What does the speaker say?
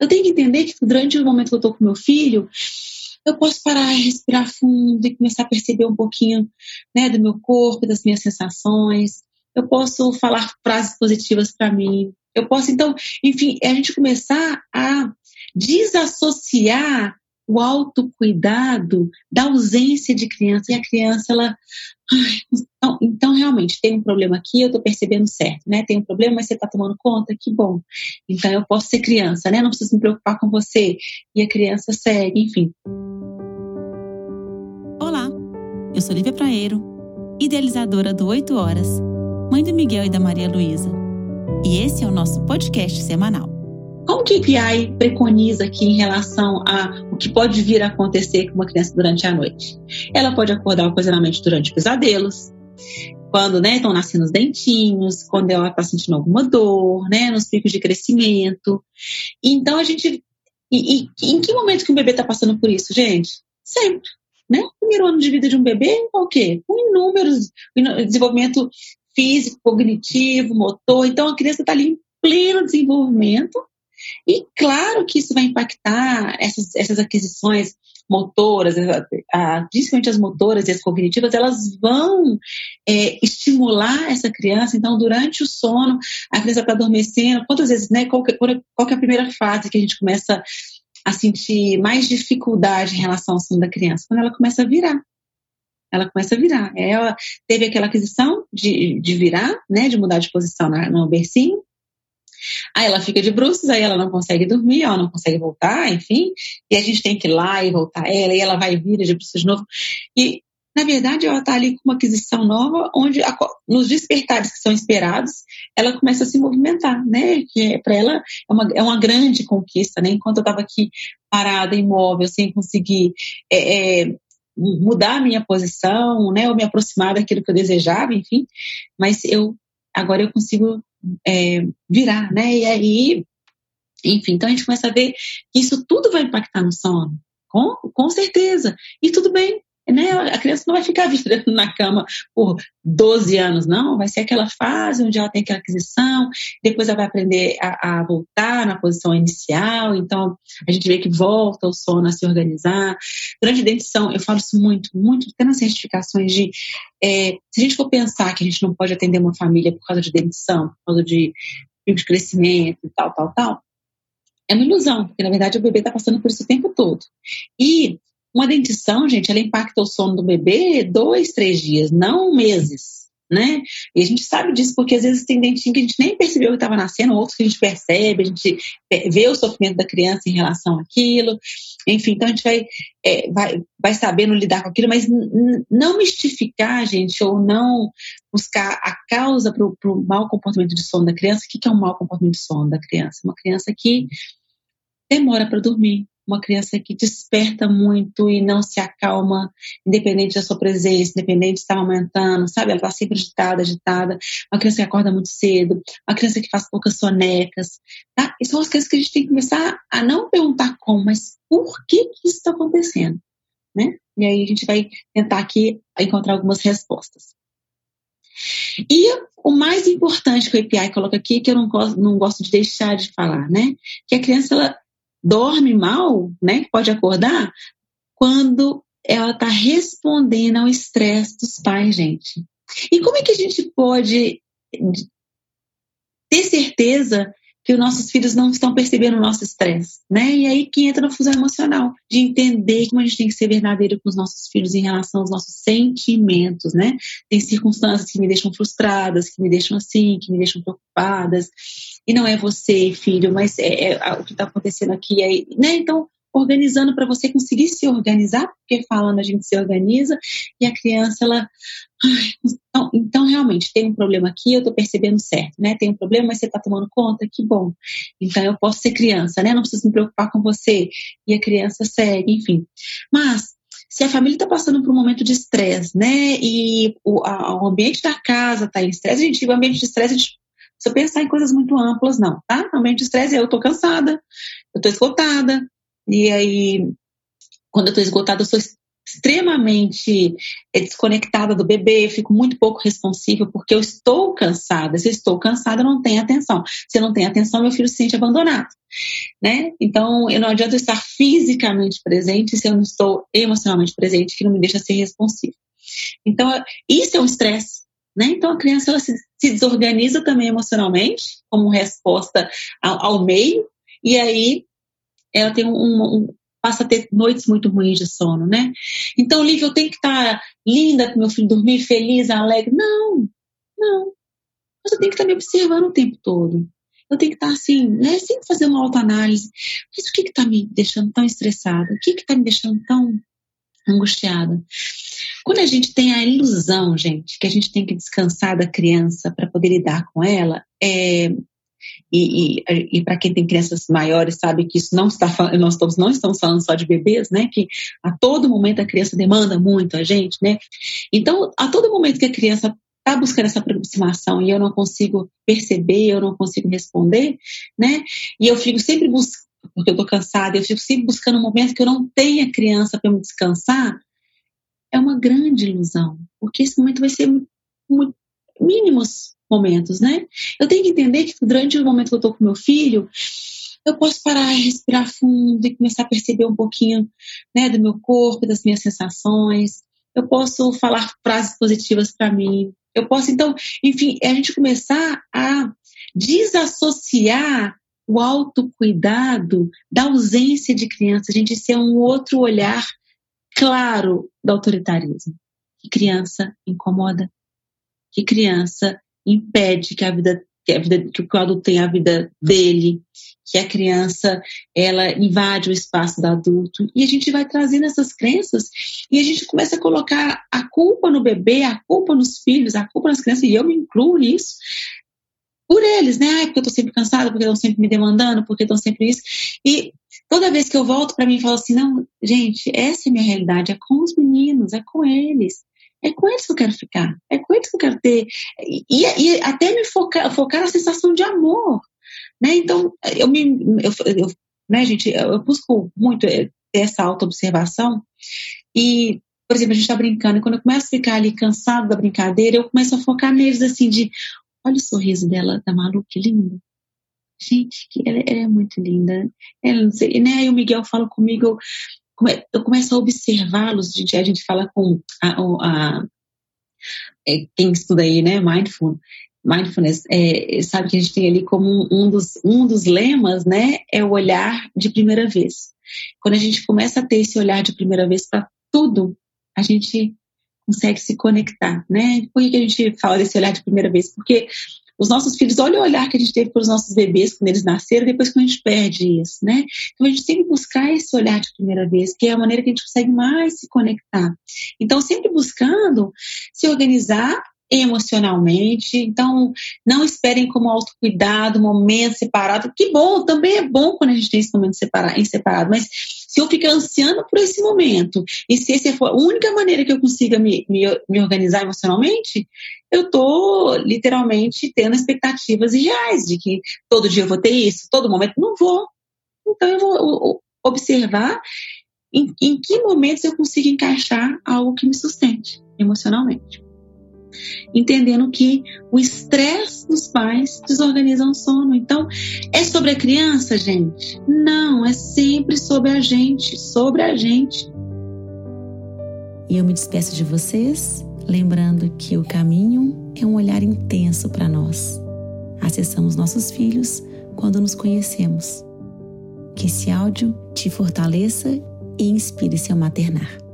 eu tenho que entender que durante o momento que eu estou com meu filho, eu posso parar respirar fundo e começar a perceber um pouquinho né, do meu corpo, das minhas sensações. Eu posso falar frases positivas para mim. Eu posso, então, enfim, é a gente começar a desassociar o autocuidado da ausência de criança. E a criança, ela. Então, então, realmente, tem um problema aqui, eu estou percebendo certo, né? Tem um problema, mas você está tomando conta, que bom. Então, eu posso ser criança, né? Não preciso me preocupar com você. E a criança segue, enfim. Olá, eu sou Lívia Praeiro, idealizadora do 8 Horas, mãe do Miguel e da Maria Luísa. E esse é o nosso podcast semanal. Que o PI preconiza aqui em relação a o que pode vir a acontecer com uma criança durante a noite? Ela pode acordar ocasionalmente durante pesadelos, quando né, estão nascendo os dentinhos, quando ela está sentindo alguma dor, né, nos picos de crescimento. Então a gente. E, e em que momento que um bebê está passando por isso, gente? Sempre. Né? O primeiro ano de vida de um bebê é o quê? Com inúmeros desenvolvimento físico, cognitivo, motor. Então a criança está ali em pleno desenvolvimento e claro que isso vai impactar essas, essas aquisições motoras, principalmente as motoras e as cognitivas, elas vão é, estimular essa criança. Então, durante o sono, a criança está adormecendo. Quantas vezes, né? Qual que, qual que é a primeira fase que a gente começa a sentir mais dificuldade em relação ao sono da criança? Quando ela começa a virar ela começa a virar. Ela teve aquela aquisição de, de virar, né, de mudar de posição no bercinho, Aí ela fica de bruços, aí ela não consegue dormir, ela não consegue voltar, enfim, e a gente tem que ir lá e voltar ela, e ela vai vir de bruços de novo. E, na verdade, ela está ali com uma aquisição nova, onde a, nos despertares que são esperados, ela começa a se movimentar, né? Que é, para ela é uma, é uma grande conquista, né? Enquanto eu estava aqui parada, imóvel, sem conseguir é, é, mudar a minha posição, né? Ou me aproximar daquilo que eu desejava, enfim, mas eu agora eu consigo é, virar, né? E aí, enfim, então a gente começa a ver que isso tudo vai impactar no sono, com, com certeza. E tudo bem, né? A criança não vai ficar virando na cama por 12 anos, não. Vai ser aquela fase onde ela tem aquela aquisição, depois ela vai aprender a, a, voltar na posição inicial. Então, a gente vê que volta o sono a se organizar. Durante a dentição, eu falo isso muito, muito, até nas certificações de. É, se a gente for pensar que a gente não pode atender uma família por causa de dentição, por causa de de crescimento e tal, tal, tal, é uma ilusão, porque na verdade o bebê está passando por isso o tempo todo. E uma dentição, gente, ela impacta o sono do bebê dois, três dias, não meses, né? E a gente sabe disso porque às vezes tem dentinho que a gente nem percebeu que estava nascendo, outros que a gente percebe, a gente vê o sofrimento da criança em relação àquilo. Enfim, então a gente vai, é, vai, vai sabendo lidar com aquilo, mas não mistificar, gente, ou não buscar a causa para o mau comportamento de sono da criança. O que, que é um mau comportamento de sono da criança? Uma criança que demora para dormir, uma criança que desperta muito e não se acalma, independente da sua presença, independente de estar aumentando, sabe? Ela está sempre agitada, agitada. Uma criança que acorda muito cedo, uma criança que faz poucas sonecas, tá? E são as coisas que a gente tem que começar a não perguntar como, mas por que, que isso está acontecendo, né? E aí a gente vai tentar aqui encontrar algumas respostas. E o mais importante que o API coloca aqui, que eu não gosto, não gosto de deixar de falar, né? Que a criança ela dorme mal, né? Pode acordar quando ela está respondendo ao estresse dos pais, gente. E como é que a gente pode ter certeza que os nossos filhos não estão percebendo o nosso estresse, né? E aí que entra na fusão emocional, de entender como a gente tem que ser verdadeiro com os nossos filhos em relação aos nossos sentimentos, né? Tem circunstâncias que me deixam frustradas, que me deixam assim, que me deixam preocupadas, e não é você, filho, mas é, é o que está acontecendo aqui, aí, né? Então, organizando para você conseguir se organizar, porque falando a gente se organiza, e a criança, ela. Então, então, realmente, tem um problema aqui, eu estou percebendo certo, né? Tem um problema, mas você está tomando conta, que bom. Então, eu posso ser criança, né? Não preciso me preocupar com você. E a criança segue, enfim. Mas, se a família está passando por um momento de estresse, né? E o, a, o ambiente da casa está em estresse, a gente, o ambiente de estresse, gente precisa pensar em coisas muito amplas, não, tá? O ambiente de estresse é eu estou cansada, eu estou esgotada, e aí, quando eu estou esgotada, eu sou extremamente é, desconectada do bebê, fico muito pouco responsível porque eu estou cansada. Se eu estou cansada, eu não tenho atenção. Se eu não tenho atenção, meu filho se sente abandonado, né? Então, eu não adianta estar fisicamente presente se eu não estou emocionalmente presente, que não me deixa ser responsivo. Então, isso é um estresse, né? Então, a criança se, se, desorganiza também emocionalmente, como resposta ao, ao meio, e aí ela tem um, um, passa a ter noites muito ruins de sono, né? Então, Lívia, eu tenho que estar linda para meu filho dormir, feliz, alegre. Não, não. Mas eu tenho que estar me observando o tempo todo. Eu tenho que estar assim, né? Sempre fazer uma autoanálise. Mas o que está me deixando tão estressada? O que está me deixando tão angustiada? Quando a gente tem a ilusão, gente, que a gente tem que descansar da criança para poder lidar com ela, é, e, e, e para quem tem crianças maiores sabe que isso não está nós estamos, não estamos falando só de bebês, né? Que a todo momento a criança demanda muito a gente, né? Então, a todo momento que a criança está buscando essa aproximação e eu não consigo perceber, eu não consigo responder, né? E eu fico sempre buscando, porque eu estou cansada, eu fico sempre buscando um momento que eu não tenha criança para me descansar, é uma grande ilusão, porque esse momento vai ser muito mínimos momentos, né? Eu tenho que entender que durante o momento que eu estou com meu filho, eu posso parar e respirar fundo e começar a perceber um pouquinho né, do meu corpo, das minhas sensações. Eu posso falar frases positivas para mim. Eu posso, então, enfim, é a gente começar a desassociar o autocuidado da ausência de criança, a gente ser um outro olhar claro do autoritarismo. Que criança incomoda, que criança impede que a vida que a vida que o adulto tenha a vida dele, que a criança ela invade o espaço do adulto e a gente vai trazendo essas crenças e a gente começa a colocar a culpa no bebê, a culpa nos filhos, a culpa nas crianças e eu me incluo nisso por eles, né? Ai, porque eu tô sempre cansada, porque estão sempre me demandando, porque estão sempre isso. E toda vez que eu volto para mim e falo assim, não, gente, essa é a minha realidade, é com os meninos, é com eles. É com eles que eu quero ficar, é com eles que eu quero ter. E, e até me focar, focar na sensação de amor. Né? Então, eu me. Eu, eu, né, gente, eu busco muito ter essa autoobservação. E, por exemplo, a gente está brincando, e quando eu começo a ficar ali cansado da brincadeira, eu começo a focar neles assim, de olha o sorriso dela, da Malu, que lindo. Gente, que ela, ela, é muito linda. Ela não sei, né? Aí o Miguel fala comigo, eu começo a observá-los, a gente, a gente fala com a, a, é, quem estuda aí, né, mindful, mindfulness, é, sabe que a gente tem ali como um dos, um dos lemas, né, é o olhar de primeira vez. Quando a gente começa a ter esse olhar de primeira vez para tudo, a gente consegue se conectar, né? Por que a gente fala desse olhar de primeira vez? Porque os nossos filhos, olha o olhar que a gente teve para os nossos bebês quando eles nasceram, depois que a gente perde isso, né? Então a gente sempre buscar esse olhar de primeira vez, que é a maneira que a gente consegue mais se conectar. Então, sempre buscando se organizar emocionalmente. Então, não esperem como autocuidado, momento separado. Que bom, também é bom quando a gente tem esse momento separado, em separado, mas se eu ficar ansiando por esse momento, e se essa for a única maneira que eu consiga me, me, me organizar emocionalmente, eu estou literalmente tendo expectativas irreais de que todo dia eu vou ter isso, todo momento. Não vou. Então, eu vou observar em, em que momentos eu consigo encaixar algo que me sustente emocionalmente entendendo que o estresse dos pais desorganiza o sono. Então, é sobre a criança, gente? Não, é sempre sobre a gente, sobre a gente. E eu me despeço de vocês, lembrando que o caminho é um olhar intenso para nós. Acessamos nossos filhos quando nos conhecemos. Que esse áudio te fortaleça e inspire seu maternar.